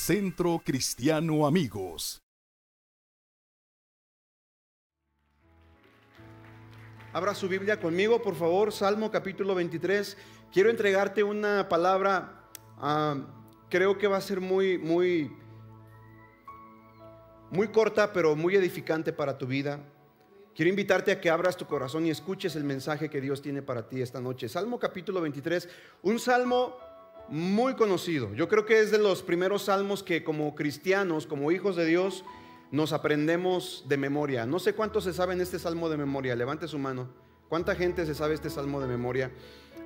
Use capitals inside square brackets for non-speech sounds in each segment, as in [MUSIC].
Centro Cristiano Amigos. Abra su Biblia conmigo, por favor, Salmo capítulo 23. Quiero entregarte una palabra, ah, creo que va a ser muy, muy, muy corta, pero muy edificante para tu vida. Quiero invitarte a que abras tu corazón y escuches el mensaje que Dios tiene para ti esta noche. Salmo capítulo 23, un salmo muy conocido. Yo creo que es de los primeros salmos que como cristianos, como hijos de Dios, nos aprendemos de memoria. No sé cuántos se saben este salmo de memoria. Levante su mano. ¿Cuánta gente se sabe este salmo de memoria?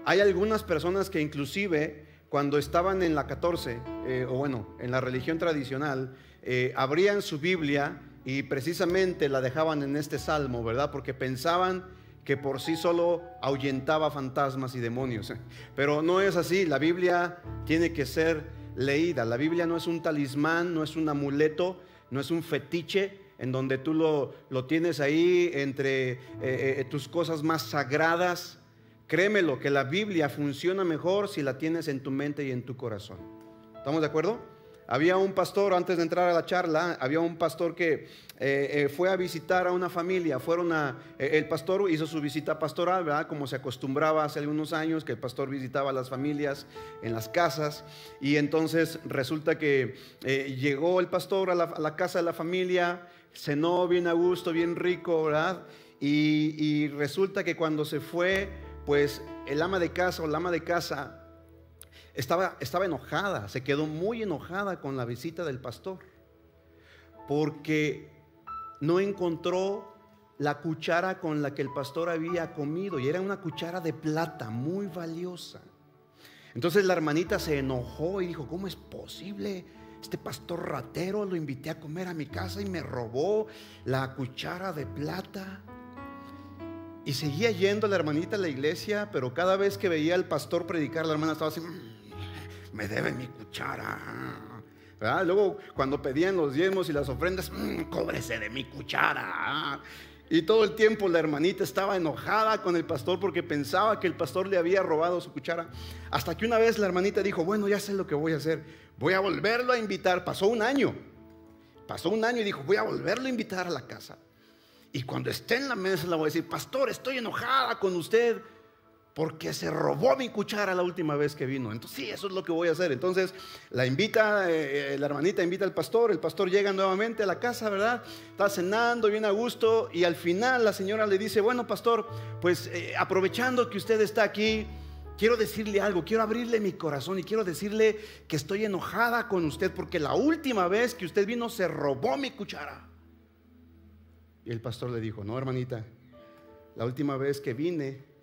Hay algunas personas que inclusive cuando estaban en la 14, eh, o bueno, en la religión tradicional, eh, abrían su Biblia y precisamente la dejaban en este salmo, ¿verdad? Porque pensaban que por sí solo ahuyentaba fantasmas y demonios. Pero no es así, la Biblia tiene que ser leída. La Biblia no es un talismán, no es un amuleto, no es un fetiche en donde tú lo, lo tienes ahí entre eh, eh, tus cosas más sagradas. Créemelo, que la Biblia funciona mejor si la tienes en tu mente y en tu corazón. ¿Estamos de acuerdo? Había un pastor, antes de entrar a la charla, había un pastor que eh, eh, fue a visitar a una familia. Fueron a, eh, el pastor hizo su visita pastoral, ¿verdad? Como se acostumbraba hace algunos años, que el pastor visitaba a las familias en las casas. Y entonces resulta que llegó el pastor a la, casa de la familia, cenó bien a gusto, bien rico, ¿verdad? Y, y resulta que cuando se fue, pues el ama de casa o la ama de casa estaba, estaba enojada, se quedó muy enojada con la visita del pastor, porque no encontró la cuchara con la que el pastor había comido y era una cuchara de plata muy valiosa. Entonces la hermanita se enojó y dijo, ¿cómo es posible? Este pastor ratero lo invité a comer a mi casa y me robó la cuchara de plata. Y seguía yendo la hermanita a la iglesia, pero cada vez que veía al pastor predicar, la hermana estaba así, me debe mi cuchara. Luego, cuando pedían los diezmos y las ofrendas, mm, cóbrese de mi cuchara. Y todo el tiempo la hermanita estaba enojada con el pastor porque pensaba que el pastor le había robado su cuchara. Hasta que una vez la hermanita dijo, bueno, ya sé lo que voy a hacer. Voy a volverlo a invitar. Pasó un año. Pasó un año y dijo, voy a volverlo a invitar a la casa. Y cuando esté en la mesa le voy a decir, pastor, estoy enojada con usted porque se robó mi cuchara la última vez que vino. Entonces, sí, eso es lo que voy a hacer. Entonces, la invita, eh, eh, la hermanita invita al pastor, el pastor llega nuevamente a la casa, ¿verdad? Está cenando, viene a gusto, y al final la señora le dice, bueno, pastor, pues eh, aprovechando que usted está aquí, quiero decirle algo, quiero abrirle mi corazón y quiero decirle que estoy enojada con usted porque la última vez que usted vino se robó mi cuchara. Y el pastor le dijo, no, hermanita, la última vez que vine,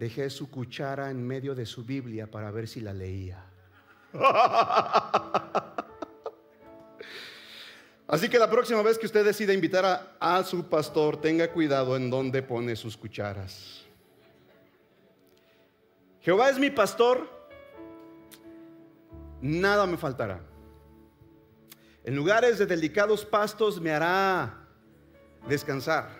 dejé su cuchara en medio de su Biblia para ver si la leía. [LAUGHS] Así que la próxima vez que usted decida invitar a, su pastor, tenga cuidado en dónde pone sus cucharas. Jehová es mi pastor, nada me faltará. En lugares de delicados pastos me hará descansar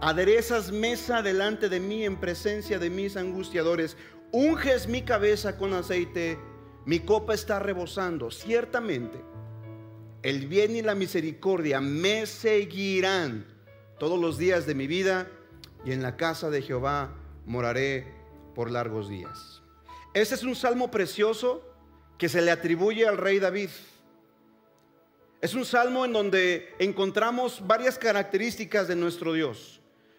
Aderezas mesa delante de mí en presencia de mis angustiadores. Unges mi cabeza con aceite. Mi copa está rebosando. Ciertamente, el bien y la misericordia me seguirán todos los días de mi vida y en la casa de Jehová moraré por largos días. Este es un salmo precioso que se le atribuye al rey David. Es un salmo en donde encontramos varias características de nuestro Dios.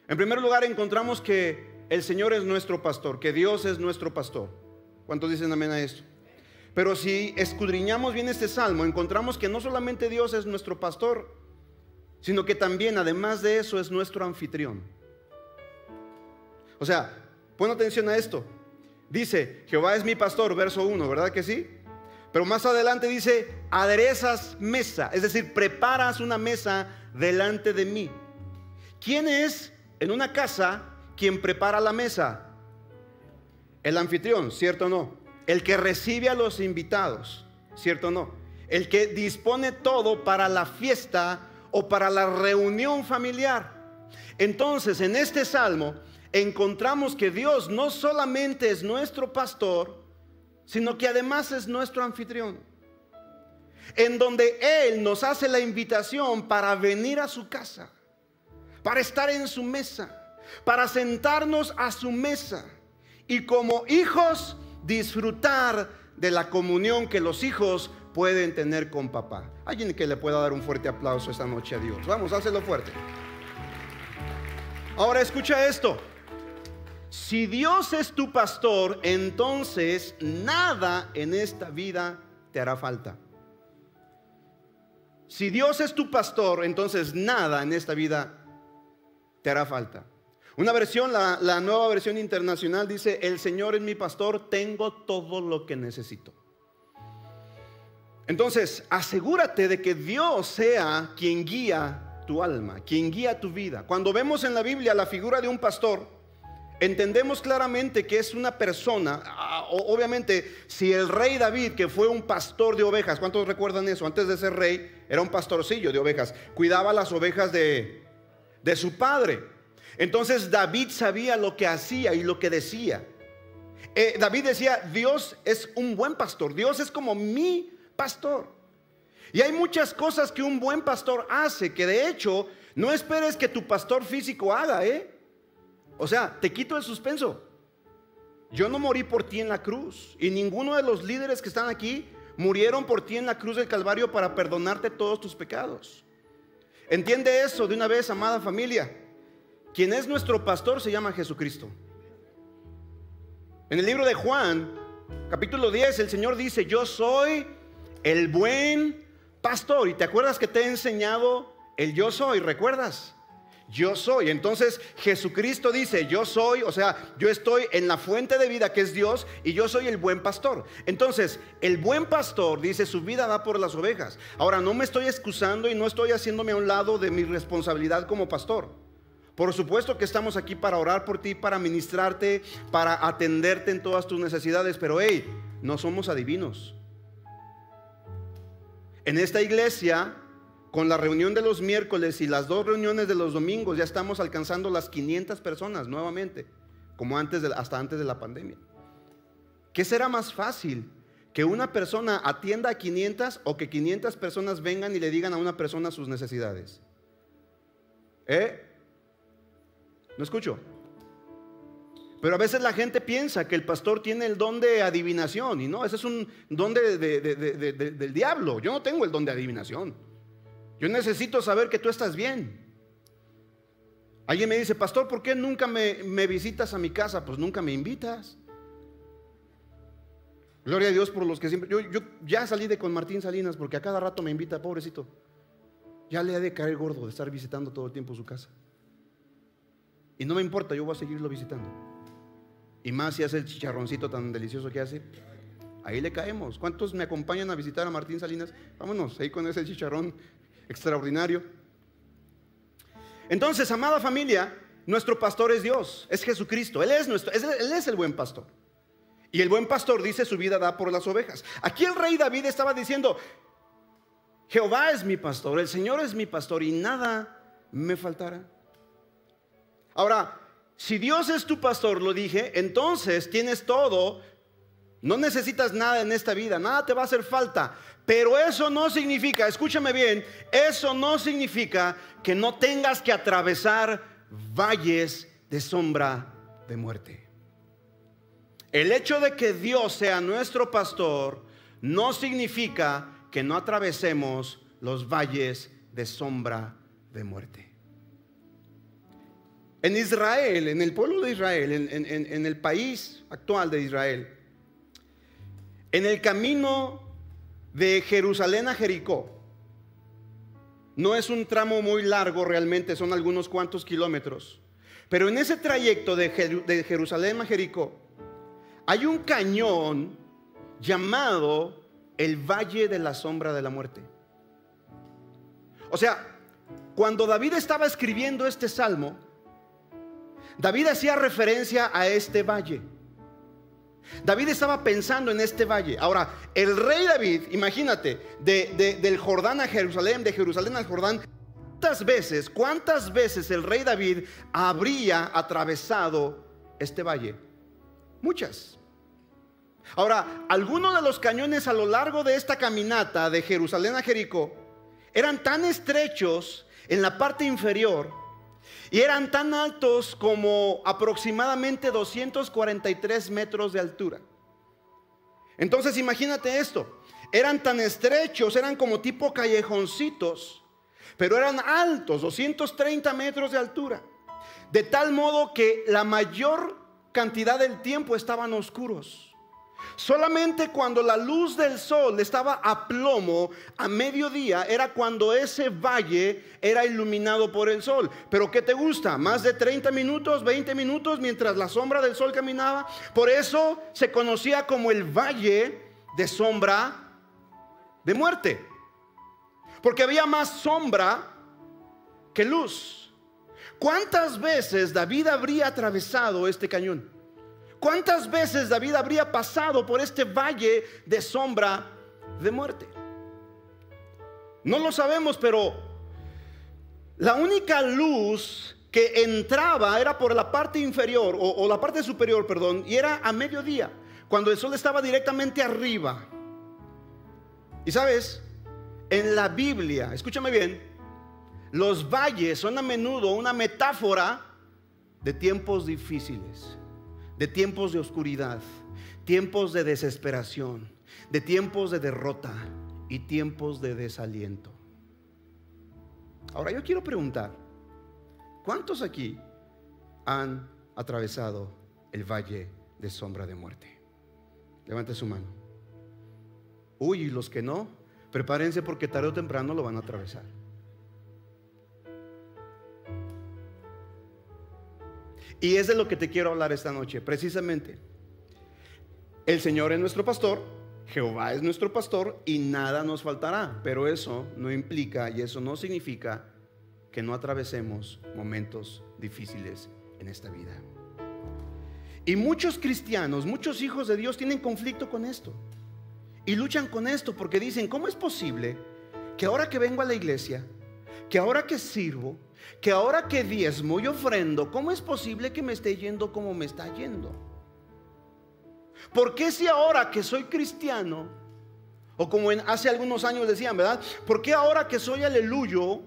En primer lugar, encontramos que el Señor es nuestro pastor, que Dios es nuestro pastor. ¿Cuántos dicen amén a esto? Pero si escudriñamos bien este salmo, encontramos que no solamente Dios es nuestro pastor, sino que también, además de eso, es nuestro anfitrión. O sea, pon atención a esto. Dice, Jehová es mi pastor, verso 1, ¿verdad que sí? Pero más adelante dice, aderezas mesa, es decir, preparas una mesa delante de mí. ¿Quién es en una casa quien prepara la mesa? El anfitrión, ¿cierto o no? El que recibe a los invitados, ¿cierto o no? El que dispone todo para la fiesta o para la reunión familiar. Entonces, en este salmo encontramos que Dios no solamente es nuestro pastor, sino que además es nuestro anfitrión. En donde Él nos hace la invitación para venir a su casa, para estar en su mesa, para sentarnos a su mesa y como hijos disfrutar de la comunión que los hijos pueden tener con papá. Alguien que le pueda dar un fuerte aplauso esta noche a Dios. Vamos, hácelo fuerte. Ahora escucha esto. Si Dios es tu pastor, entonces nada en esta vida te hará falta. Si Dios es tu pastor, entonces nada en esta vida te hará falta. Una versión, la, la, nueva versión internacional dice, el Señor es mi pastor, tengo todo lo que necesito. Entonces, asegúrate de que Dios sea quien guía tu alma, quien guía tu vida. Cuando vemos en la Biblia la figura de un pastor, entendemos claramente que es una persona, ah, obviamente, si el rey David, que fue un pastor de ovejas, ¿cuántos recuerdan eso? Antes de ser rey, era un pastorcillo de ovejas, cuidaba las ovejas de, de su padre. Entonces David sabía lo que hacía y lo que decía. Eh, David decía, Dios es un buen pastor, Dios es como mi pastor. Y hay muchas cosas que un buen pastor hace que de hecho no esperes que tu pastor físico haga, ¿eh? O sea, te quito el suspenso. Yo no morí por ti en la cruz. Y ninguno de los líderes que están aquí murieron por ti en la cruz del Calvario para perdonarte todos tus pecados. Entiende eso de una vez, amada familia. Quien es nuestro pastor se llama Jesucristo. En el libro de Juan, capítulo 10, el Señor dice, yo soy el buen pastor. Y te acuerdas que te he enseñado el yo soy, ¿recuerdas? Yo soy. Entonces Jesucristo dice, yo soy, o sea, yo estoy en la fuente de vida que es Dios y yo soy el buen pastor. Entonces, el buen pastor dice, su vida va por las ovejas. Ahora, no me estoy excusando y no estoy haciéndome a un lado de mi responsabilidad como pastor. Por supuesto que estamos aquí para orar por ti, para ministrarte, para atenderte en todas tus necesidades, pero hey, no somos adivinos. En esta iglesia con la reunión de los miércoles y las dos reuniones de los domingos ya estamos alcanzando las 500 personas nuevamente, como antes de, hasta antes de la pandemia. ¿Qué será más fácil? ¿Que una persona atienda a 500 o que 500 personas vengan y le digan a una persona sus necesidades? ¿Eh? No escucho. Pero a veces la gente piensa que el pastor tiene el don de adivinación y no, ese es un don del diablo. Yo no tengo el don de adivinación. Yo necesito saber que tú estás bien. Alguien me dice, pastor, ¿por qué nunca me, visitas a mi casa? Pues nunca me invitas. Gloria a Dios por los que siempre... Yo, yo, ya salí de con Martín Salinas porque a cada rato me invita, pobrecito. Ya le ha de caer gordo de estar visitando todo el tiempo su casa. Y no me importa, yo voy a seguirlo visitando. Y más si hace el chicharroncito tan delicioso que hace, ahí le caemos. ¿Cuántos me acompañan a visitar a Martín Salinas? Vámonos, ahí con ese chicharrón extraordinario. Entonces, amada familia, nuestro pastor es Dios, es Jesucristo. Él es, nuestro, él es el buen pastor. Y el buen pastor dice su vida da por las ovejas. Aquí el rey David estaba diciendo, Jehová es mi pastor, el Señor es mi pastor y nada me faltará. Ahora, si Dios es tu pastor, lo dije, entonces tienes todo, no necesitas nada en esta vida, nada te va a hacer falta. Pero eso no significa, escúchame bien, eso no significa que no tengas que atravesar valles de sombra de muerte. El hecho de que Dios sea nuestro pastor no significa que no atravesemos los valles de sombra de muerte. En Israel, en el pueblo de Israel, en, el país actual de Israel, en el camino de Jerusalén a Jericó. No es un tramo muy largo realmente, son algunos cuantos kilómetros. Pero en ese trayecto de, Jerusalén a Jericó hay un cañón llamado el valle de la sombra de la muerte. O sea, cuando David estaba escribiendo este salmo, David hacía referencia a este valle. David estaba pensando en este valle. Ahora, el rey David, imagínate, del Jordán a Jerusalén, de Jerusalén al Jordán, ¿cuántas veces, cuántas veces el rey David habría atravesado este valle? Muchas. Ahora, algunos de los cañones a lo largo de esta caminata de Jerusalén a Jericó eran tan estrechos en la parte inferior y eran tan altos como aproximadamente 243 metros de altura. Entonces imagínate esto, eran tan estrechos, eran como tipo callejoncitos, pero eran altos, 230 metros de altura. De tal modo que la mayor cantidad del tiempo estaban oscuros. Solamente cuando la luz del sol estaba a plomo a mediodía era cuando ese valle era iluminado por el sol. Pero ¿qué te gusta? Más de 30 minutos, 20 minutos mientras la sombra del sol caminaba. Por eso se conocía como el valle de sombra de muerte. Porque había más sombra que luz. ¿Cuántas veces David habría atravesado este cañón? ¿Cuántas veces David habría pasado por este valle de sombra de muerte? No lo sabemos, pero la única luz que entraba era por la parte inferior o, la parte superior, perdón, y era a mediodía, cuando el sol estaba directamente arriba. Y sabes, en la Biblia, escúchame bien, los valles son a menudo una metáfora de tiempos difíciles de tiempos de oscuridad, tiempos de desesperación, de tiempos de derrota y tiempos de desaliento. Ahora yo quiero preguntar, ¿cuántos aquí han atravesado el valle de sombra de muerte? Levante su mano. Uy, y los que no, prepárense porque tarde o temprano lo van a atravesar. Y es de lo que te quiero hablar esta noche, precisamente. El Señor es nuestro pastor, Jehová es nuestro pastor y nada nos faltará. Pero eso no implica y eso no significa que no atravesemos momentos difíciles en esta vida. Y muchos cristianos, muchos hijos de Dios tienen conflicto con esto. Y luchan con esto porque dicen, ¿cómo es posible que ahora que vengo a la iglesia, que ahora que sirvo, que ahora que diezmo y ofrendo, ¿cómo es posible que me esté yendo como me está yendo? ¿Por qué si ahora que soy cristiano, o como en, hace algunos años decían, ¿verdad? ¿Por qué ahora que soy aleluyo?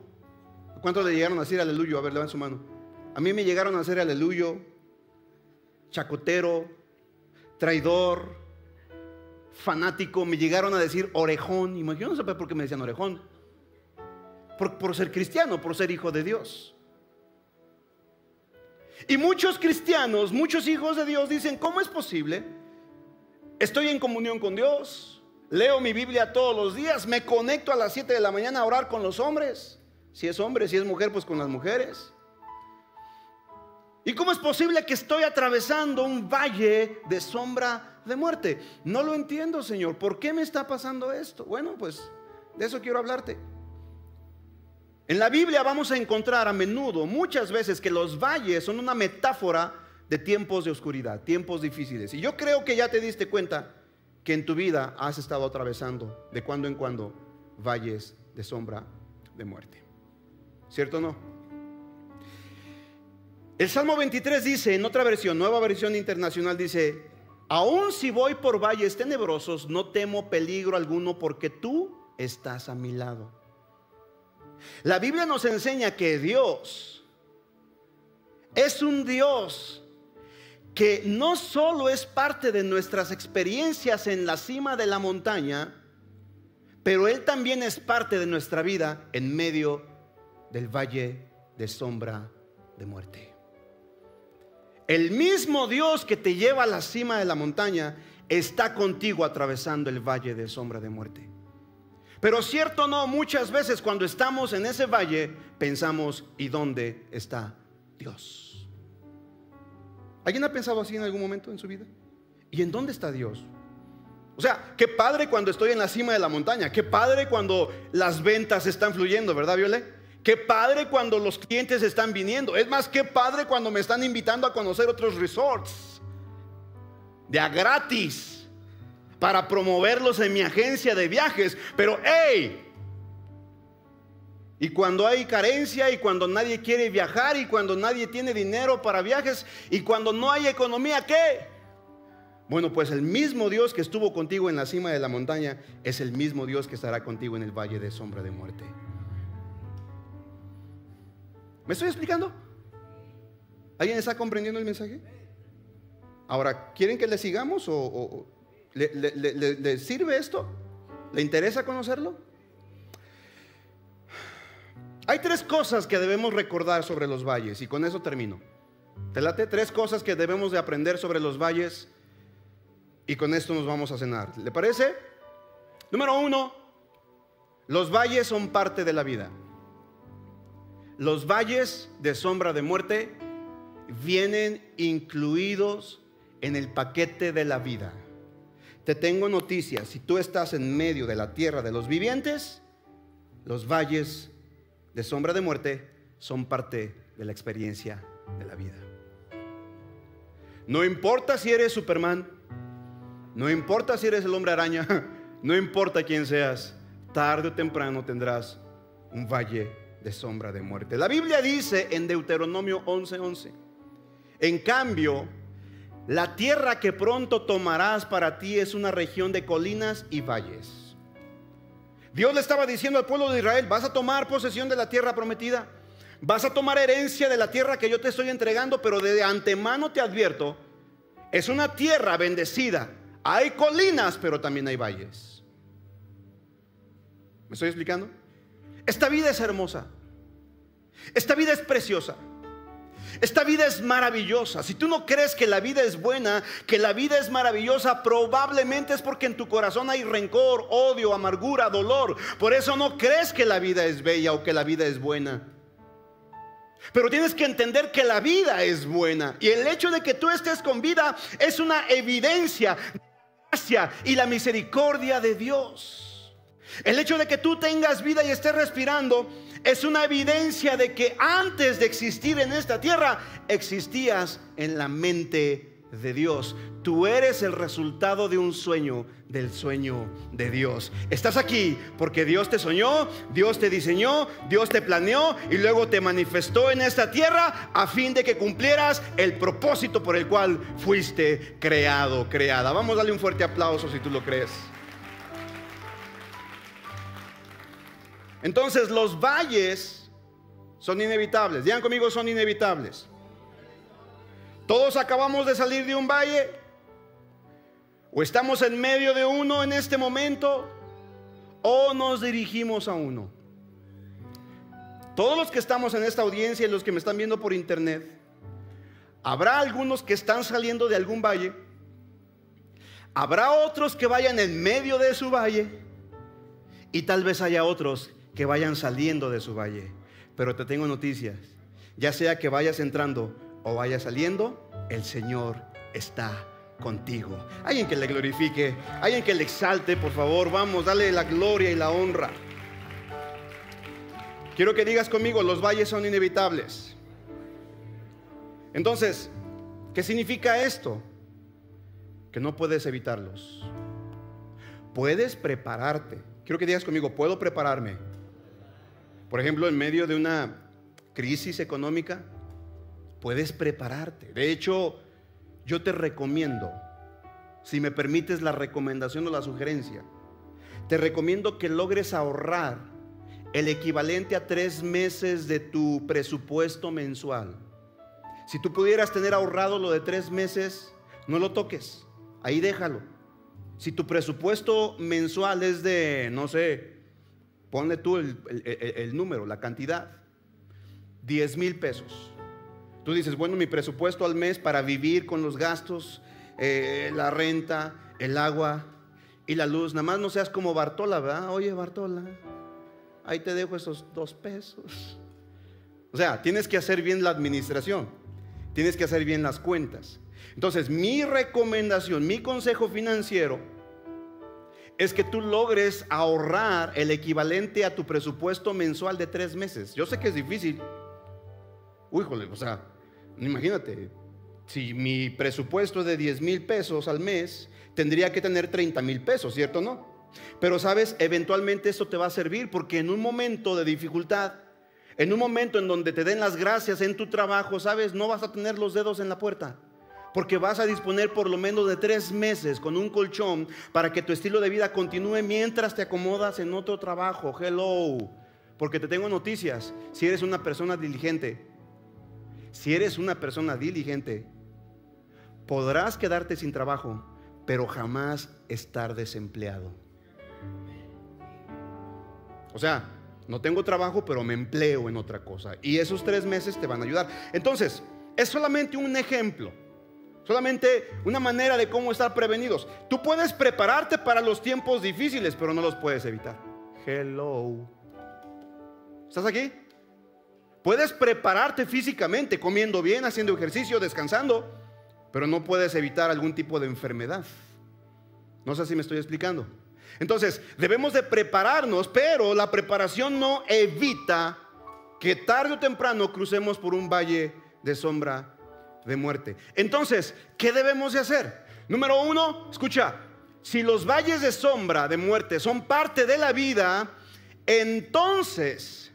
¿Cuántos le llegaron a decir aleluyo? A ver, levanten su mano. A mí me llegaron a decir aleluyo, chacotero, traidor, fanático, me llegaron a decir orejón. Imagínense por qué me decían orejón por, ser cristiano, por ser hijo de Dios. Y muchos cristianos, muchos hijos de Dios dicen, ¿cómo es posible? Estoy en comunión con Dios, leo mi Biblia todos los días, me conecto a las 7 de la mañana a orar con los hombres. Si es hombre, si es mujer, pues con las mujeres. ¿Y cómo es posible que estoy atravesando un valle de sombra de muerte? No lo entiendo, Señor. ¿Por qué me está pasando esto? Bueno, pues de eso quiero hablarte. En la Biblia vamos a encontrar a menudo, muchas veces, que los valles son una metáfora de tiempos de oscuridad, tiempos difíciles. Y yo creo que ya te diste cuenta que en tu vida has estado atravesando de cuando en cuando valles de sombra de muerte. ¿Cierto o no? El Salmo 23 dice, en otra versión, nueva versión internacional, dice, aun si voy por valles tenebrosos, no temo peligro alguno porque tú estás a mi lado. La Biblia nos enseña que Dios es un Dios que no solo es parte de nuestras experiencias en la cima de la montaña, pero Él también es parte de nuestra vida en medio del valle de sombra de muerte. El mismo Dios que te lleva a la cima de la montaña está contigo atravesando el valle de sombra de muerte. Pero cierto no, muchas veces cuando estamos en ese valle pensamos, ¿y dónde está Dios? ¿Alguien ha pensado así en algún momento en su vida? ¿Y en dónde está Dios? O sea, qué padre cuando estoy en la cima de la montaña, qué padre cuando las ventas están fluyendo, ¿verdad, Viole? Qué padre cuando los clientes están viniendo. Es más, qué padre cuando me están invitando a conocer otros resorts. De a gratis. Para promoverlos en mi agencia de viajes. Pero, hey. Y cuando hay carencia y cuando nadie quiere viajar y cuando nadie tiene dinero para viajes y cuando no hay economía, ¿qué? Bueno, pues el mismo Dios que estuvo contigo en la cima de la montaña es el mismo Dios que estará contigo en el valle de sombra de muerte. ¿Me estoy explicando? ¿Alguien está comprendiendo el mensaje? Ahora, ¿quieren que le sigamos o, le, sirve esto? ¿Le interesa conocerlo? Hay tres cosas que debemos recordar sobre los valles y con eso termino. Te late tres cosas que debemos de aprender sobre los valles y con esto nos vamos a cenar. ¿Le parece? Número uno, los valles son parte de la vida. Los valles de sombra de muerte vienen incluidos en el paquete de la vida. Te tengo noticias, si tú estás en medio de la tierra de los vivientes, los valles de sombra de muerte son parte de la experiencia de la vida. No importa si eres Superman, no importa si eres el hombre araña, [LAUGHS] no importa quién seas, tarde o temprano tendrás un valle de sombra de muerte. La Biblia dice en Deuteronomio 11:11, en cambio, la tierra que pronto tomarás para ti es una región de colinas y valles. Dios le estaba diciendo al pueblo de Israel, vas a tomar posesión de la tierra prometida, vas a tomar herencia de la tierra que yo te estoy entregando, pero de antemano te advierto, es una tierra bendecida. Hay colinas, pero también hay valles. ¿Me estoy explicando? Esta vida es hermosa. Esta vida es preciosa. Esta vida es maravillosa. Si tú no crees que la vida es buena, que la vida es maravillosa, probablemente es porque en tu corazón hay rencor, odio, amargura, dolor. Por eso no crees que la vida es bella o que la vida es buena. Pero tienes que entender que la vida es buena. Y el hecho de que tú estés con vida es una evidencia de la gracia y la misericordia de Dios. El hecho de que tú tengas vida y estés respirando es una evidencia de que antes de existir en esta tierra existías en la mente de Dios. Tú eres el resultado de un sueño, del sueño de Dios. Estás aquí porque Dios te soñó, Dios te diseñó, Dios te planeó y luego te manifestó en esta tierra a fin de que cumplieras el propósito por el cual fuiste creado, creada. Vamos a darle un fuerte aplauso si tú lo crees. Entonces los valles son inevitables. Digan conmigo, son inevitables. Todos acabamos de salir de un valle. O estamos en medio de uno en este momento. O nos dirigimos a uno. Todos los que estamos en esta audiencia y los que me están viendo por internet, habrá algunos que están saliendo de algún valle. Habrá otros que vayan en medio de su valle. Y tal vez haya otros que vayan saliendo de su valle. Pero te tengo noticias. Ya sea que vayas entrando o vayas saliendo, el Señor está contigo. Alguien que le glorifique, alguien que le exalte, por favor. Vamos, dale la gloria y la honra. Quiero que digas conmigo, los valles son inevitables. Entonces, ¿qué significa esto? Que no puedes evitarlos. Puedes prepararte. Quiero que digas conmigo, puedo prepararme por ejemplo, en medio de una crisis económica, puedes prepararte. De hecho, yo te recomiendo, si me permites la recomendación o la sugerencia, te recomiendo que logres ahorrar el equivalente a tres meses de tu presupuesto mensual. Si tú pudieras tener ahorrado lo de tres meses, no lo toques, ahí déjalo. Si tu presupuesto mensual es de, no sé, Ponle tú el, número, la cantidad. 10 mil pesos. Tú dices, bueno, mi presupuesto al mes para vivir con los gastos, eh, la renta, el agua y la luz. Nada más no seas como Bartola, ¿verdad? Oye, Bartola, ahí te dejo esos dos pesos. O sea, tienes que hacer bien la administración. Tienes que hacer bien las cuentas. Entonces, mi recomendación, mi consejo financiero es que tú logres ahorrar el equivalente a tu presupuesto mensual de tres meses. Yo sé que es difícil. Uy, o sea, imagínate, si mi presupuesto es de 10 mil pesos al mes, tendría que tener 30 mil pesos, ¿cierto no? Pero sabes, eventualmente esto te va a servir porque en un momento de dificultad, en un momento en donde te den las gracias en tu trabajo, sabes, no vas a tener los dedos en la puerta. Porque vas a disponer por lo menos de tres meses con un colchón para que tu estilo de vida continúe mientras te acomodas en otro trabajo. Hello. Porque te tengo noticias. Si eres una persona diligente, si eres una persona diligente, podrás quedarte sin trabajo, pero jamás estar desempleado. O sea, no tengo trabajo, pero me empleo en otra cosa. Y esos tres meses te van a ayudar. Entonces, es solamente un ejemplo. Solamente una manera de cómo estar prevenidos. Tú puedes prepararte para los tiempos difíciles, pero no los puedes evitar. Hello. ¿Estás aquí? Puedes prepararte físicamente, comiendo bien, haciendo ejercicio, descansando, pero no puedes evitar algún tipo de enfermedad. No sé si me estoy explicando. Entonces, debemos de prepararnos, pero la preparación no evita que tarde o temprano crucemos por un valle de sombra de muerte. Entonces, ¿qué debemos de hacer? Número uno, escucha, si los valles de sombra de muerte son parte de la vida, entonces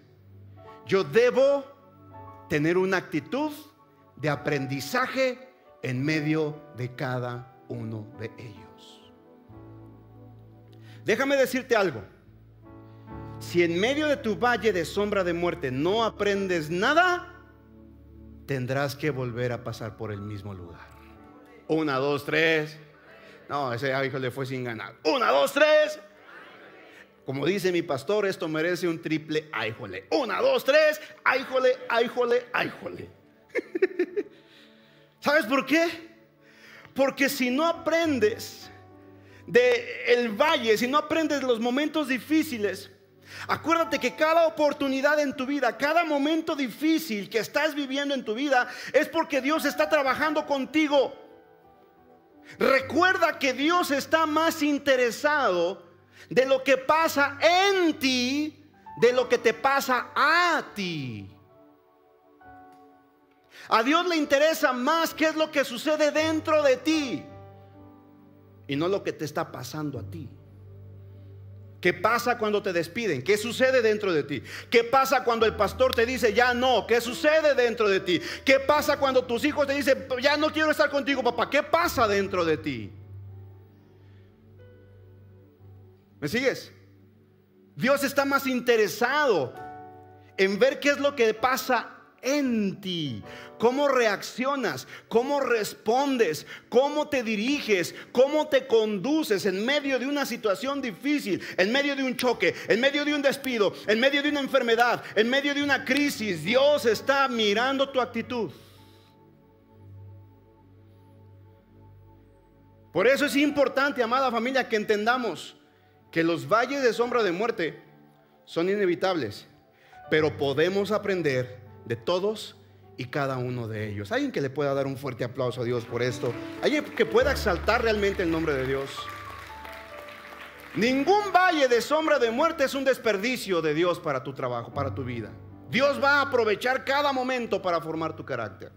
yo debo tener una actitud de aprendizaje en medio de cada uno de ellos. Déjame decirte algo. Si en medio de tu valle de sombra de muerte no aprendes nada, tendrás que volver a pasar por el mismo lugar. Una, dos, tres. No, ese hijo le fue sin ganar. Una, dos, tres. Como dice mi pastor, esto merece un triple ayjole. Una, dos, tres, ayjole, ayjole, ayjole. [LAUGHS] ¿Sabes por qué? Porque si no aprendes de el valle, si no aprendes los momentos difíciles, acuérdate que cada oportunidad en tu vida, cada momento difícil que estás viviendo en tu vida es porque Dios está trabajando contigo. Recuerda que Dios está más interesado de lo que pasa en ti, de lo que te pasa a ti. A Dios le interesa más qué es lo que sucede dentro de ti y no lo que te está pasando a ti. ¿Qué pasa cuando te despiden? ¿Qué sucede dentro de ti? ¿Qué pasa cuando el pastor te dice ya no? ¿Qué sucede dentro de ti? ¿Qué pasa cuando tus hijos te dicen ya no quiero estar contigo, papá? ¿Qué pasa dentro de ti? ¿Me sigues? Dios está más interesado en ver qué es lo que pasa en ti, cómo reaccionas, cómo respondes, cómo te diriges, cómo te conduces en medio de una situación difícil, en medio de un choque, en medio de un despido, en medio de una enfermedad, en medio de una crisis. Dios está mirando tu actitud. Por eso es importante, amada familia, que entendamos que los valles de sombra de muerte son inevitables, pero podemos aprender de todos y cada uno de ellos. Alguien que le pueda dar un fuerte aplauso a Dios por esto. Alguien que pueda exaltar realmente el nombre de Dios. Ningún valle de sombra de muerte es un desperdicio de Dios para tu trabajo, para tu vida. Dios va a aprovechar cada momento para formar tu carácter.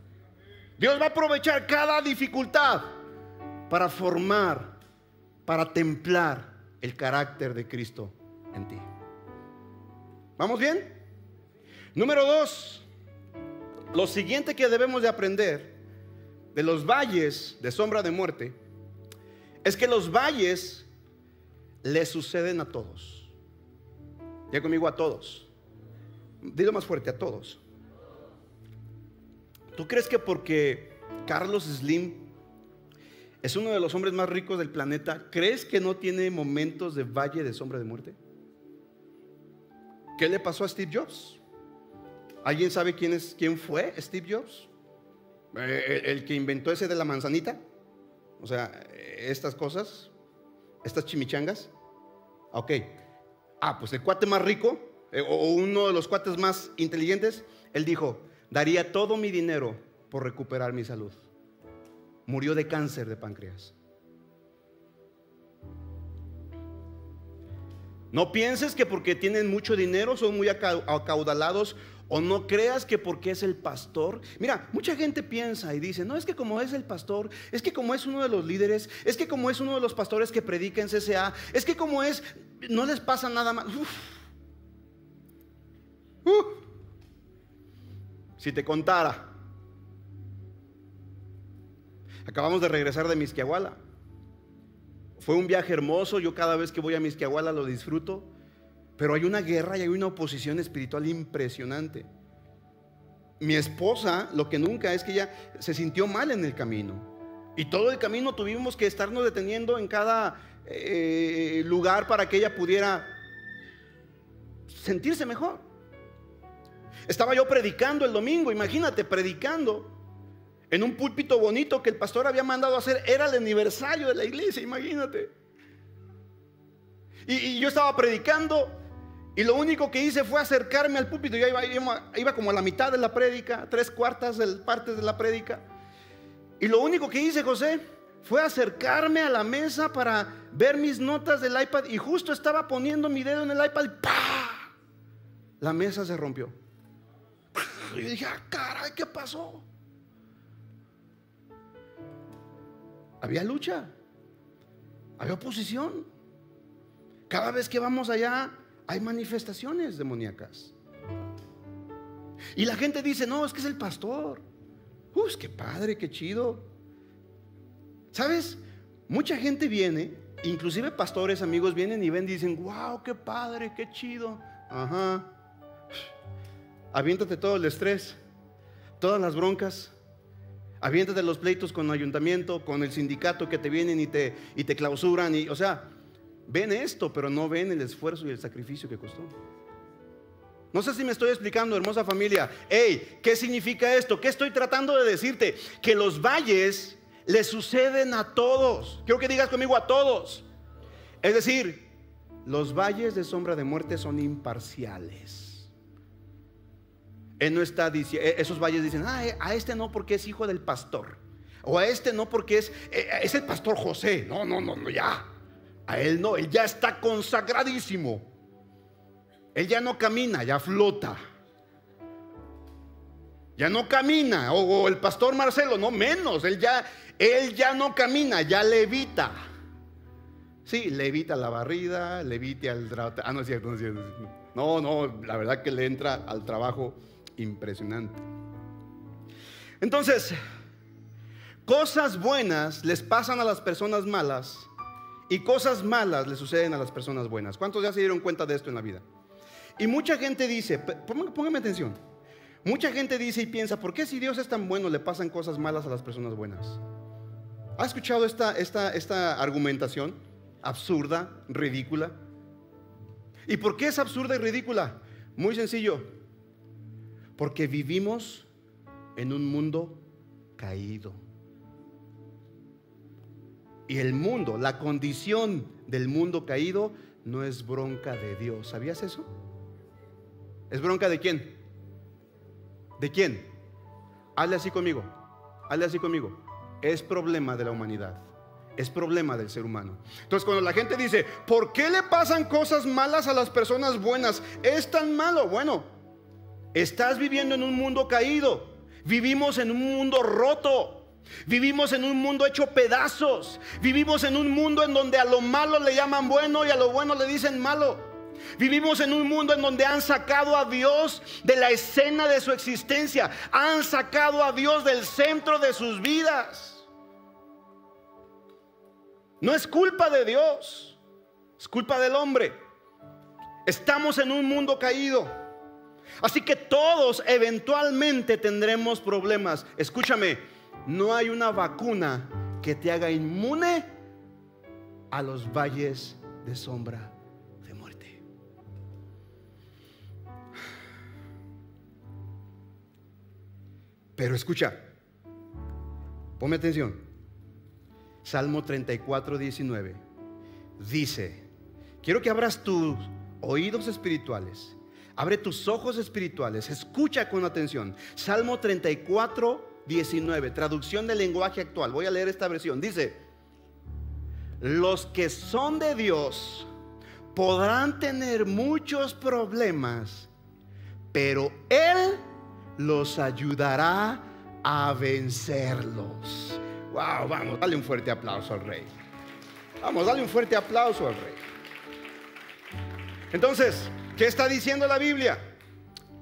Dios va a aprovechar cada dificultad para formar, para templar el carácter de Cristo en ti. ¿Vamos bien? Número dos, lo siguiente que debemos de aprender de los valles de sombra de muerte es que los valles le suceden a todos. Ya conmigo a todos. Dilo más fuerte, a todos. ¿Tú crees que porque Carlos Slim es uno de los hombres más ricos del planeta, ¿crees que no tiene momentos de valle de sombra de muerte? ¿Qué le pasó a Steve Jobs? ¿Alguien sabe quién, es, quién fue Steve Jobs? Eh, el, que inventó ese de la manzanita. O sea, estas cosas, estas chimichangas. Ok. Ah, pues el cuate más rico, eh, o uno de los cuates más inteligentes, él dijo, daría todo mi dinero por recuperar mi salud murió de cáncer de páncreas. No pienses que porque tienen mucho dinero son muy acaudalados o no creas que porque es el pastor. Mira, mucha gente piensa y dice, no es que como es el pastor, es que como es uno de los líderes, es que como es uno de los pastores que predica en CCA, es que como es, no les pasa nada más. Si te contara, acabamos de regresar de Misquiahuala. Fue un viaje hermoso, yo cada vez que voy a Misquiahuala lo disfruto. Pero hay una guerra y hay una oposición espiritual impresionante. Mi esposa, lo que nunca es que ella se sintió mal en el camino. Y todo el camino tuvimos que estarnos deteniendo en cada eh, lugar para que ella pudiera sentirse mejor. Estaba yo predicando el domingo, imagínate, predicando en un púlpito bonito que el pastor había mandado hacer. Era el aniversario de la iglesia, imagínate. y yo estaba predicando y lo único que hice fue acercarme al púlpito. Yo iba, como a la mitad de la prédica, tres cuartas de partes de la prédica. Y lo único que hice, José, fue acercarme a la mesa para ver mis notas del iPad. Y justo estaba poniendo mi dedo en el iPad y ¡pah! La mesa se rompió. Y dije, ah, caray, ¿qué pasó? Había lucha, había oposición. Cada vez que vamos allá, hay manifestaciones demoníacas. Y la gente dice, no, es que es el pastor. Uy, qué padre, qué chido. ¿Sabes? Mucha gente viene, inclusive pastores, amigos, vienen y ven y dicen, wow, qué padre, qué chido. Ajá. Aviéntate todo el estrés, todas las broncas. Aviéntate los pleitos con el ayuntamiento, con el sindicato que te vienen y te, y te clausuran. Y, o sea, ven esto, pero no ven el esfuerzo y el sacrificio que costó. No sé si me estoy explicando, hermosa familia. Hey, ¿qué significa esto? ¿Qué estoy tratando de decirte? Que los valles le suceden a todos. Quiero que digas conmigo a todos. Es decir, los valles de sombra de muerte son imparciales. Él no está diciendo, e-, esos valles dicen, ah, a este no porque es hijo del pastor. O a este no porque es, e-, es el pastor José. No, no, no, no, ya. A él no, él ya está consagradísimo. Él ya no camina, ya flota. Ya no camina. O, el pastor Marcelo, no menos. Él ya, él ya no camina, ya levita. Sí, levita la barrida, levita al trabajo. Ah, no es cierto, no es cierto. No, no, la verdad que le entra al trabajo impresionante. Entonces, cosas buenas les pasan a las personas malas y cosas malas le suceden a las personas buenas. ¿Cuántos ya se dieron cuenta de esto en la vida? Y mucha gente dice, póngame atención, mucha gente dice y piensa, ¿por qué si Dios es tan bueno le pasan cosas malas a las personas buenas? ¿Ha escuchado esta, esta, esta argumentación absurda, ridícula? ¿Y por qué es absurda y ridícula? Muy sencillo, porque vivimos en un mundo caído. Y el mundo, la condición del mundo caído no es bronca de Dios. ¿Sabías eso? ¿Es bronca de quién? ¿De quién? Hazle así conmigo. Hazle así conmigo. Es problema de la humanidad. Es problema del ser humano. Entonces cuando la gente dice, ¿por qué le pasan cosas malas a las personas buenas? Es tan malo. Bueno, estás viviendo en un mundo caído. Vivimos en un mundo roto. Vivimos en un mundo hecho pedazos. Vivimos en un mundo en donde a lo malo le llaman bueno y a lo bueno le dicen malo. Vivimos en un mundo en donde han sacado a Dios de la escena de su existencia. Han sacado a Dios del centro de sus vidas. No es culpa de Dios, es culpa del hombre. Estamos en un mundo caído. Así que todos eventualmente tendremos problemas. Escúchame, no hay una vacuna que te haga inmune a los valles de sombra de muerte. Pero escucha, ponme atención. Salmo 34, 19 dice, quiero que abras tus oídos espirituales, abre tus ojos espirituales, escucha con atención. Salmo 34, 19, traducción del lenguaje actual. Voy a leer esta versión. Dice, los que son de Dios podrán tener muchos problemas, pero Él los ayudará a vencerlos. Wow, vamos, dale un fuerte aplauso al rey. Vamos, dale un fuerte aplauso al rey. Entonces, ¿qué está diciendo la Biblia?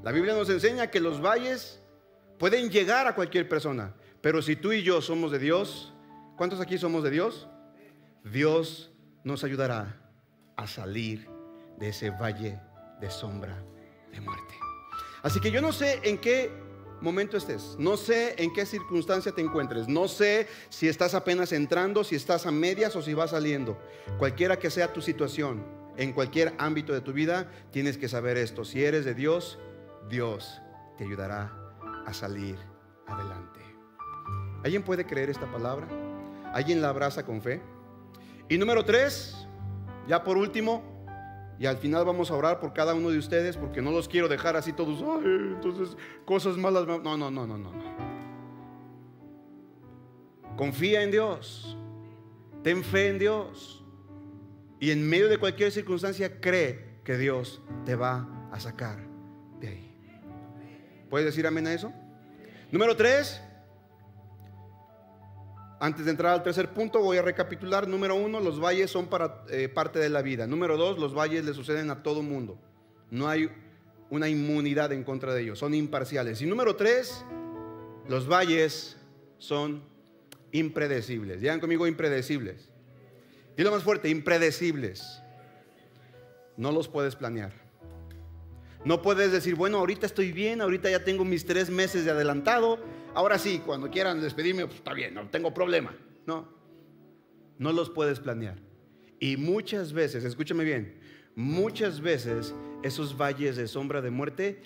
La Biblia nos enseña que los valles pueden llegar a cualquier persona, pero si tú y yo somos de Dios, ¿cuántos aquí somos de Dios? Dios nos ayudará a salir de ese valle de sombra de muerte. Así que yo no sé en qué momento estés, no sé en qué circunstancia te encuentres, no sé si estás apenas entrando, si estás a medias o si vas saliendo. Cualquiera que sea tu situación, en cualquier ámbito de tu vida, tienes que saber esto. Si eres de Dios, Dios te ayudará a salir adelante. ¿Alguien puede creer esta palabra? ¿Alguien la abraza con fe? Y número tres, ya por último, y al final vamos a orar por cada uno de ustedes porque no los quiero dejar así todos, entonces cosas malas. No, no, no, no, no. Confía en Dios. Ten fe en Dios. Y en medio de cualquier circunstancia cree que Dios te va a sacar de ahí. ¿Puedes decir amén a eso? Número tres. Antes de entrar al tercer punto, voy a recapitular. Número uno, los valles son para, eh, parte de la vida. Número dos, los valles le suceden a todo mundo. No hay una inmunidad en contra de ellos, son imparciales. Y número tres, los valles son impredecibles. Digan conmigo impredecibles. Dilo más fuerte, impredecibles. No los puedes planear. No puedes decir, bueno, ahorita estoy bien, ahorita ya tengo mis tres meses de adelantado, ahora sí, cuando quieran despedirme, pues está bien, no tengo problema. No, no los puedes planear. Y muchas veces, escúchame bien, muchas veces esos valles de sombra de muerte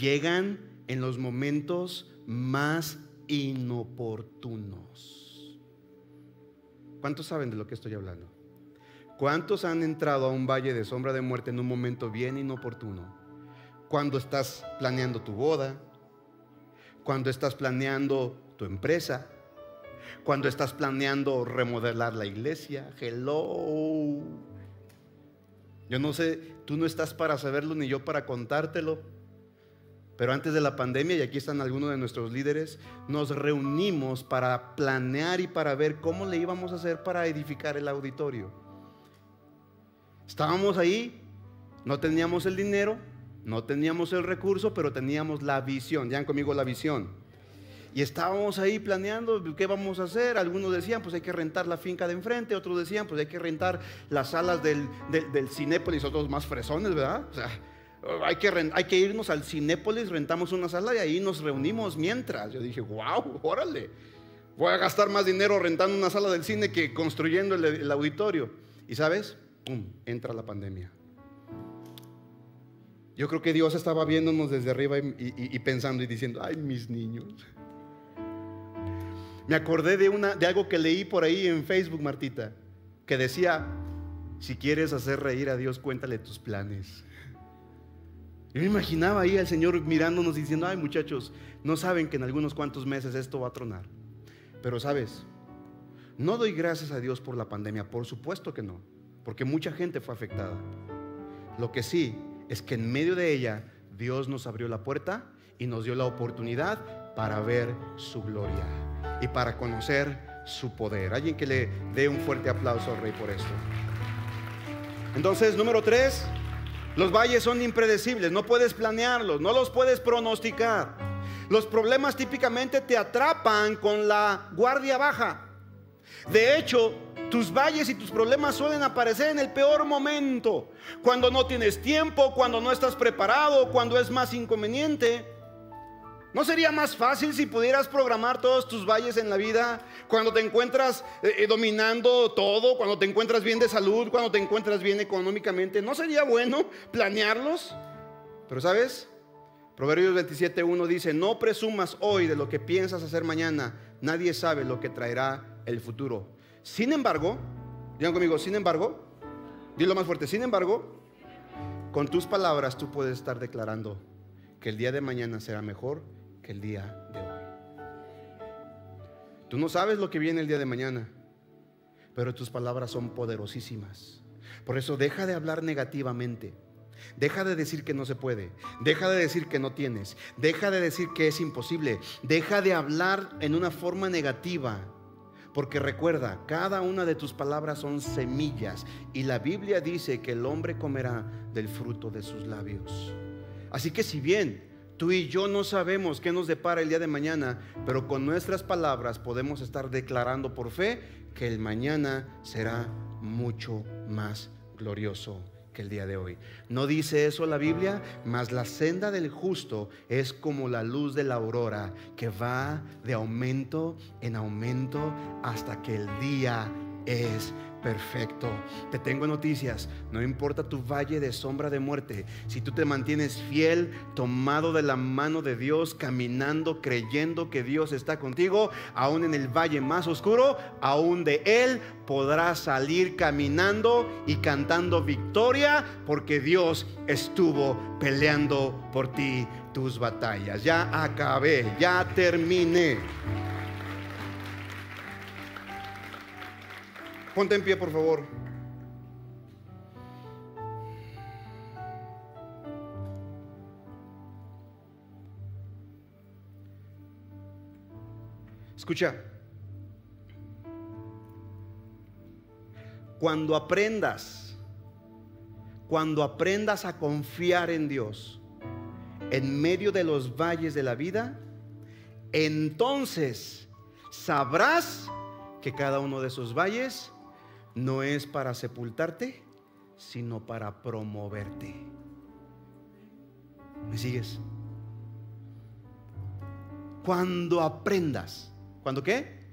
llegan en los momentos más inoportunos. ¿Cuántos saben de lo que estoy hablando? ¿Cuántos han entrado a un valle de sombra de muerte en un momento bien inoportuno? Cuando estás planeando tu boda, cuando estás planeando tu empresa, cuando estás planeando remodelar la iglesia. Hello. Yo no sé, tú no estás para saberlo ni yo para contártelo. Pero antes de la pandemia, y aquí están algunos de nuestros líderes, nos reunimos para planear y para ver cómo le íbamos a hacer para edificar el auditorio. Estábamos ahí, no teníamos el dinero, no teníamos el recurso, pero teníamos la visión. Ya conmigo la visión. Y estábamos ahí planeando qué vamos a hacer. Algunos decían, pues hay que rentar la finca de enfrente. Otros decían, pues hay que rentar las salas del, del, Cinépolis. Otros más fresones, ¿verdad? O sea, hay que, hay que irnos al Cinépolis, rentamos una sala y ahí nos reunimos mientras. Yo dije, wow, órale. Voy a gastar más dinero rentando una sala del cine que construyendo el, el auditorio. Y sabes, ¡pum! entra la pandemia. Yo creo que Dios estaba viéndonos desde arriba y, pensando y diciendo, ay, mis niños. Me acordé de, una, de algo que leí por ahí en Facebook, Martita, que decía, si quieres hacer reír a Dios, cuéntale tus planes. Yo me imaginaba ahí al Señor mirándonos diciendo, ay muchachos, no saben que en algunos cuantos meses esto va a tronar. Pero sabes, no doy gracias a Dios por la pandemia, por supuesto que no, porque mucha gente fue afectada. Lo que sí es que en medio de ella Dios nos abrió la puerta y nos dio la oportunidad para ver su gloria y para conocer su poder. Alguien que le dé un fuerte aplauso al rey por esto. Entonces, número tres, los valles son impredecibles, no puedes planearlos, no los puedes pronosticar. Los problemas típicamente te atrapan con la guardia baja. De hecho, tus valles y tus problemas suelen aparecer en el peor momento, cuando no tienes tiempo, cuando no estás preparado, cuando es más inconveniente. ¿No sería más fácil si pudieras programar todos tus valles en la vida? Cuando te encuentras eh, eh, dominando todo, cuando te encuentras bien de salud, cuando te encuentras bien económicamente. ¿No sería bueno planearlos? Pero sabes, Proverbios 27.1 dice, no presumas hoy de lo que piensas hacer mañana. Nadie sabe lo que traerá el futuro. Sin embargo, digan conmigo, sin embargo, dilo más fuerte, sin embargo, con tus palabras tú puedes estar declarando que el día de mañana será mejor que el día de hoy. Tú no sabes lo que viene el día de mañana, pero tus palabras son poderosísimas. Por eso deja de hablar negativamente. Deja de decir que no se puede. Deja de decir que no tienes. Deja de decir que es imposible. Deja de hablar en una forma negativa. Porque recuerda, cada una de tus palabras son semillas. Y la Biblia dice que el hombre comerá del fruto de sus labios. Así que si bien tú y yo no sabemos qué nos depara el día de mañana, pero con nuestras palabras podemos estar declarando por fe que el mañana será mucho más glorioso que el día de hoy. No dice eso la Biblia, mas la senda del justo es como la luz de la aurora que va de aumento en aumento hasta que el día es perfecto. Te tengo noticias. No importa tu valle de sombra de muerte. Si tú te mantienes fiel, tomado de la mano de Dios, caminando, creyendo que Dios está contigo, aún en el valle más oscuro, aún de Él podrás salir caminando y cantando victoria porque Dios estuvo peleando por ti tus batallas. Ya acabé, ya terminé. Ponte en pie, por favor. Escucha. Cuando aprendas, cuando aprendas a confiar en Dios en medio de los valles de la vida, entonces sabrás que cada uno de esos valles no es para sepultarte, sino para promoverte. ¿Me sigues? Cuando aprendas, ¿cuándo qué?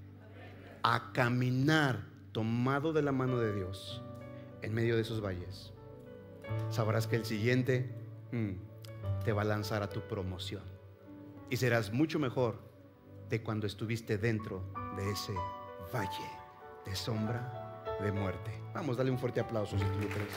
A caminar tomado de la mano de Dios en medio de esos valles, sabrás que el siguiente mm, te va a lanzar a tu promoción y serás mucho mejor de cuando estuviste dentro de ese valle de sombra de muerte. Vamos, dale un fuerte aplauso si tú lo crees.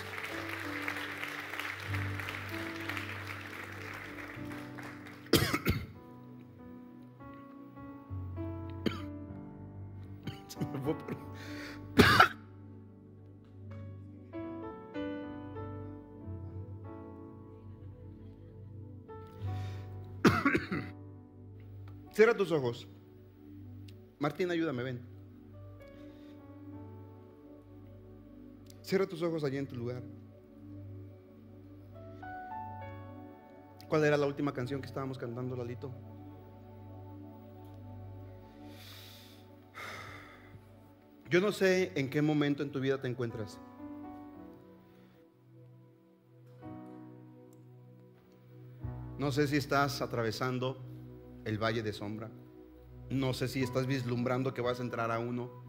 [COUGHS] [COUGHS] Cierra tus ojos. Martín, ayúdame, ven. Cierra tus ojos allí en tu lugar. ¿Cuál era la última canción que estábamos cantando, Lalito? Yo no sé en qué momento en tu vida te encuentras. No sé si estás atravesando el valle de sombra. No sé si estás vislumbrando que vas a entrar a uno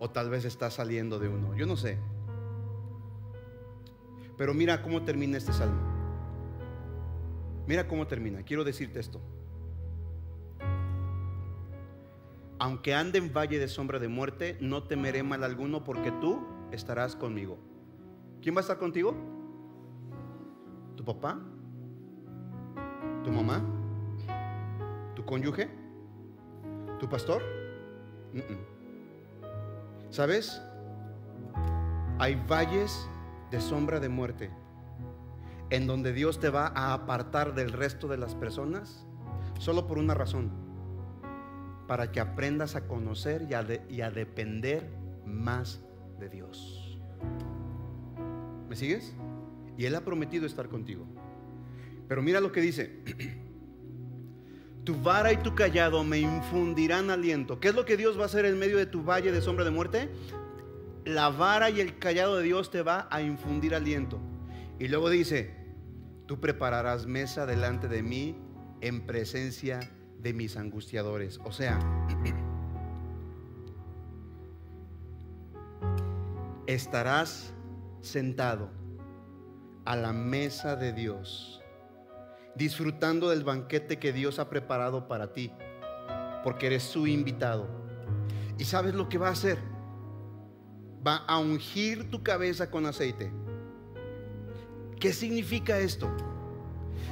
o tal vez está saliendo de uno. Yo no sé. Pero mira cómo termina este salmo. Mira cómo termina. Quiero decirte esto. Aunque ande en valle de sombra de muerte, no temeré mal alguno porque tú estarás conmigo. ¿Quién va a estar contigo? ¿Tu papá? ¿Tu mamá? ¿Tu cónyuge? ¿Tu pastor? ¿Sabes? Hay valles de sombra de muerte en donde Dios te va a apartar del resto de las personas solo por una razón, para que aprendas a conocer y a, y a depender más de Dios. ¿Me sigues? Y Él ha prometido estar contigo. Pero mira lo que dice. [CLEARS THROAT] Tu vara y tu callado me infundirán aliento. ¿Qué es lo que Dios va a hacer en medio de tu valle de sombra de muerte? La vara y el callado de Dios te va a infundir aliento. Y luego dice, tú prepararás mesa delante de mí en presencia de mis angustiadores. O sea, estarás sentado a la mesa de Dios disfrutando del banquete que Dios ha preparado para ti, porque eres su invitado. ¿Y sabes lo que va a hacer? Va a ungir tu cabeza con aceite. ¿Qué significa esto?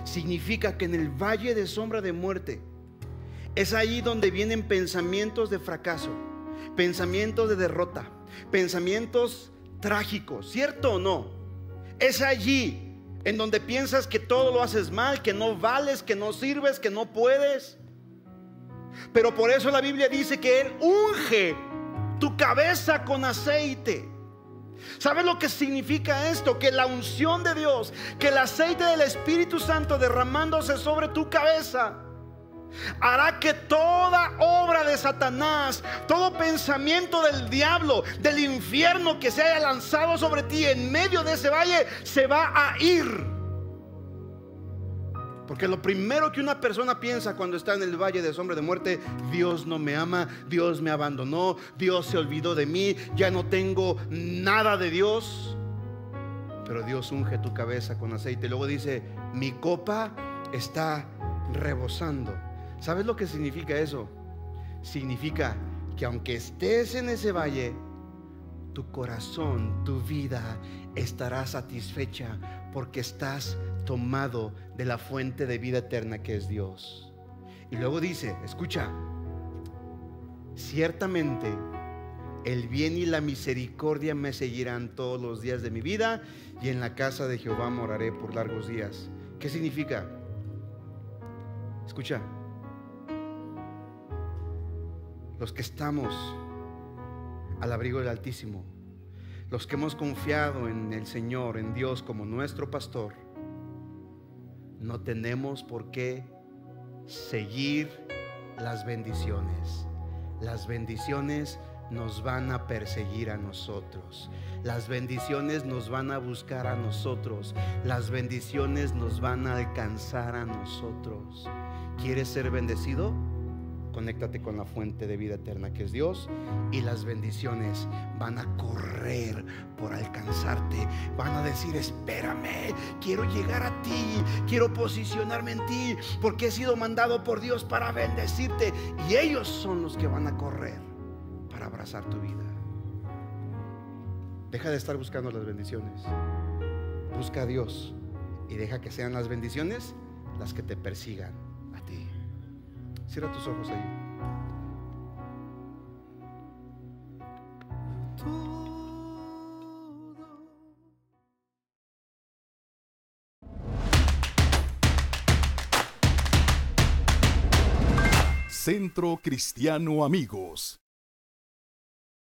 Significa que en el valle de sombra de muerte es ahí donde vienen pensamientos de fracaso, pensamientos de derrota, pensamientos trágico, ¿cierto o no? Es allí en donde piensas que todo lo haces mal, que no vales, que no sirves, que no puedes. Pero por eso la Biblia dice que Él unge tu cabeza con aceite. ¿Sabes lo que significa esto? Que la unción de Dios, que el aceite del Espíritu Santo derramándose sobre tu cabeza, hará que toda obra de Satanás, todo pensamiento del diablo, del infierno que se haya lanzado sobre ti en medio de ese valle, se va a ir. Porque lo primero que una persona piensa cuando está en el valle de sombra de muerte, Dios no me ama, Dios me abandonó, Dios se olvidó de mí, ya no tengo nada de Dios. Pero Dios unge tu cabeza con aceite. Luego dice, mi copa está rebosando. ¿Sabes lo que significa eso? Significa que aunque estés en ese valle, tu corazón, tu vida estará satisfecha porque estás tomado de la fuente de vida eterna que es Dios. Y luego dice, escucha, ciertamente el bien y la misericordia me seguirán todos los días de mi vida y en la casa de Jehová moraré por largos días. ¿Qué significa? Escucha, los que estamos al abrigo del Altísimo, los que hemos confiado en el Señor, en Dios como nuestro pastor, no tenemos por qué seguir las bendiciones. Las bendiciones nos van a perseguir a nosotros. Las bendiciones nos van a buscar a nosotros. Las bendiciones nos van a alcanzar a nosotros. ¿Quieres ser bendecido? Conéctate con la fuente de vida eterna que es Dios y las bendiciones van a correr por alcanzarte. Van a decir, espérame, quiero llegar a ti, quiero posicionarme en ti, porque he sido mandado por Dios para bendecirte. Y ellos son los que van a correr para abrazar tu vida. Deja de estar buscando las bendiciones. Busca a Dios y deja que sean las bendiciones las que te persigan. Cierra tus ojos ahí. Centro Cristiano Amigos.